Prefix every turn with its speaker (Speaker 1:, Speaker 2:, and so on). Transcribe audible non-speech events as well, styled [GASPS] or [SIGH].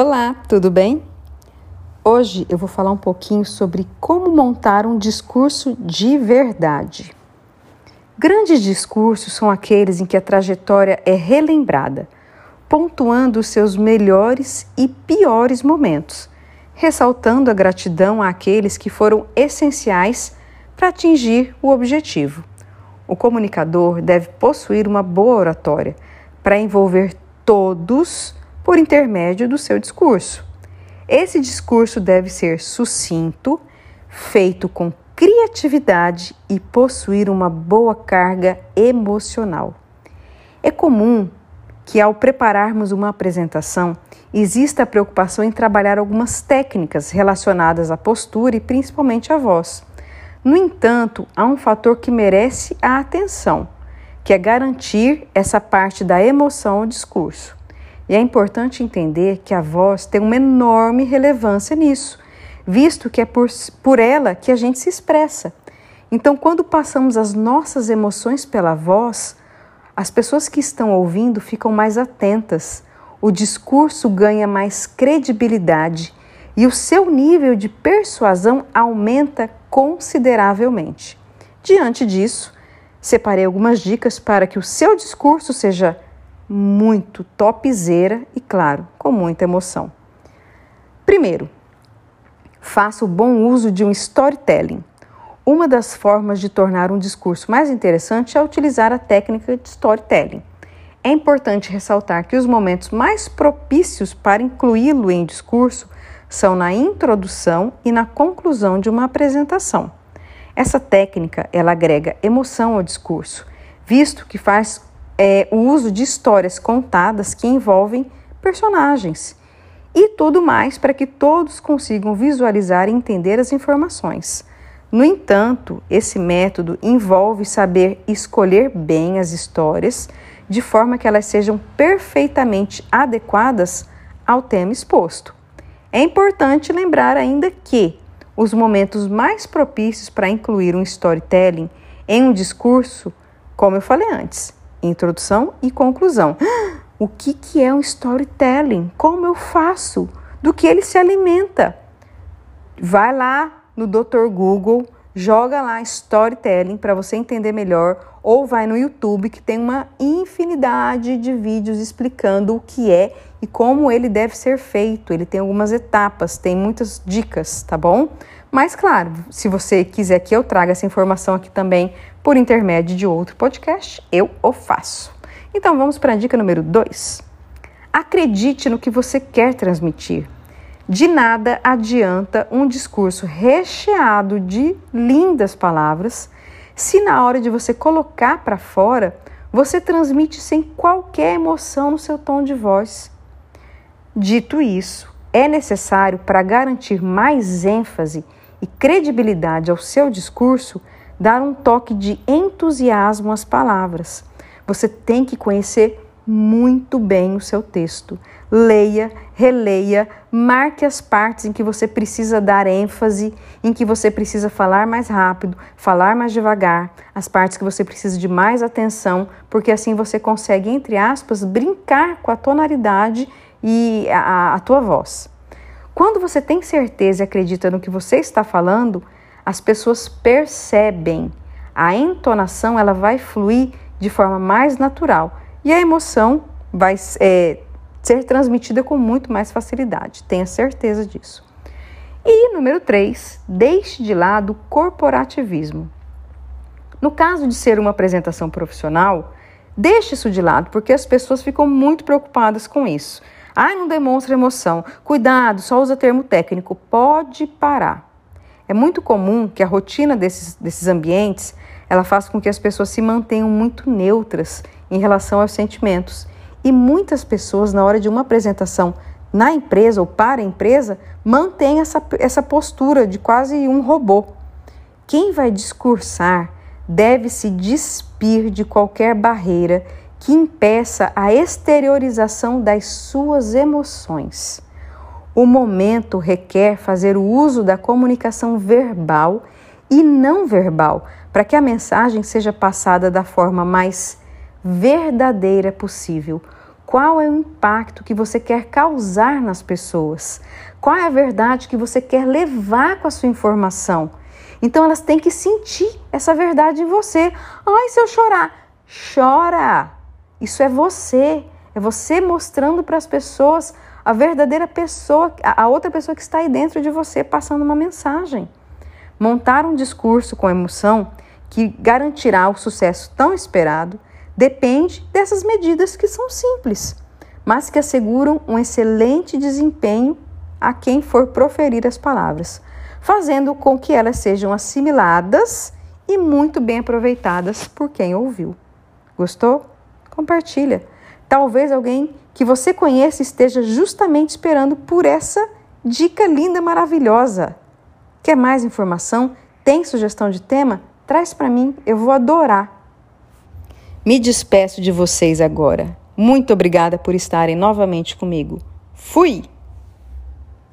Speaker 1: Olá, tudo bem? Hoje eu vou falar um pouquinho sobre como montar um discurso de verdade. Grandes discursos são aqueles em que a trajetória é relembrada, pontuando os seus melhores e piores momentos, ressaltando a gratidão àqueles que foram essenciais para atingir o objetivo. O comunicador deve possuir uma boa oratória para envolver todos por intermédio do seu discurso. Esse discurso deve ser sucinto, feito com criatividade e possuir uma boa carga emocional. É comum que, ao prepararmos uma apresentação, exista a preocupação em trabalhar algumas técnicas relacionadas à postura e principalmente à voz. No entanto, há um fator que merece a atenção, que é garantir essa parte da emoção ao discurso. E é importante entender que a voz tem uma enorme relevância nisso, visto que é por, por ela que a gente se expressa. Então, quando passamos as nossas emoções pela voz, as pessoas que estão ouvindo ficam mais atentas, o discurso ganha mais credibilidade e o seu nível de persuasão aumenta consideravelmente. Diante disso, separei algumas dicas para que o seu discurso seja muito topzera e, claro, com muita emoção. Primeiro, faça o bom uso de um storytelling. Uma das formas de tornar um discurso mais interessante é utilizar a técnica de storytelling. É importante ressaltar que os momentos mais propícios para incluí-lo em discurso são na introdução e na conclusão de uma apresentação. Essa técnica ela agrega emoção ao discurso, visto que faz é, o uso de histórias contadas que envolvem personagens e tudo mais para que todos consigam visualizar e entender as informações. No entanto, esse método envolve saber escolher bem as histórias de forma que elas sejam perfeitamente adequadas ao tema exposto. É importante lembrar ainda que os momentos mais propícios para incluir um storytelling em um discurso, como eu falei antes, introdução e conclusão. [GASPS] O que, que é um storytelling? Como eu faço? Do que ele se alimenta? Vai lá no Dr. Google, joga lá storytelling para você entender melhor, ou vai no YouTube que tem uma infinidade de vídeos explicando o que é e como ele deve ser feito. Ele tem algumas etapas, tem muitas dicas, tá bom? Mas claro, se você quiser que eu traga essa informação aqui também por intermédio de outro podcast, eu o faço. Então vamos para a dica número 2. Acredite no que você quer transmitir. De nada adianta um discurso recheado de lindas palavras se na hora de você colocar para fora você transmite sem qualquer emoção no seu tom de voz. Dito isso, é necessário para garantir mais ênfase e credibilidade ao seu discurso, dar um toque de entusiasmo às palavras. Você tem que conhecer muito bem o seu texto. Leia, releia, marque as partes em que você precisa dar ênfase, em que você precisa falar mais rápido, falar mais devagar, as partes que você precisa de mais atenção, porque assim você consegue, entre aspas, brincar com a tonalidade e a, a tua voz. Quando você tem certeza e acredita no que você está falando, as pessoas percebem. A entonação ela vai fluir de forma mais natural e a emoção vai é, ser transmitida com muito mais facilidade. Tenha certeza disso. E número 3, deixe de lado o corporativismo. No caso de ser uma apresentação profissional, deixe isso de lado, porque as pessoas ficam muito preocupadas com isso. Ai, não demonstra emoção. Cuidado, só usa termo técnico. Pode parar. É muito comum que a rotina desses, desses ambientes ela faça com que as pessoas se mantenham muito neutras em relação aos sentimentos. E muitas pessoas, na hora de uma apresentação na empresa ou para a empresa, mantêm essa, essa postura de quase um robô. Quem vai discursar deve se despir de qualquer barreira que impeça a exteriorização das suas emoções. O momento requer fazer o uso da comunicação verbal e não verbal para que a mensagem seja passada da forma mais verdadeira possível, Qual é o impacto que você quer causar nas pessoas? Qual é a verdade que você quer levar com a sua informação? Então elas têm que sentir essa verdade em você. Ai, se eu chorar, chora. Isso é você. É você mostrando para as pessoas a verdadeira pessoa, a outra pessoa que está aí dentro de você passando uma mensagem. Montar um discurso com emoção que garantirá o sucesso tão esperado depende dessas medidas que são simples, mas que asseguram um excelente desempenho a quem for proferir as palavras, fazendo com que elas sejam assimiladas e muito bem aproveitadas por quem ouviu. Gostou? Compartilha. Talvez alguém que você conheça esteja justamente esperando por essa dica linda, maravilhosa. Quer mais informação? Tem sugestão de tema? Traz para mim, eu vou adorar. Me despeço de vocês agora. Muito obrigada por estarem novamente comigo. Fui!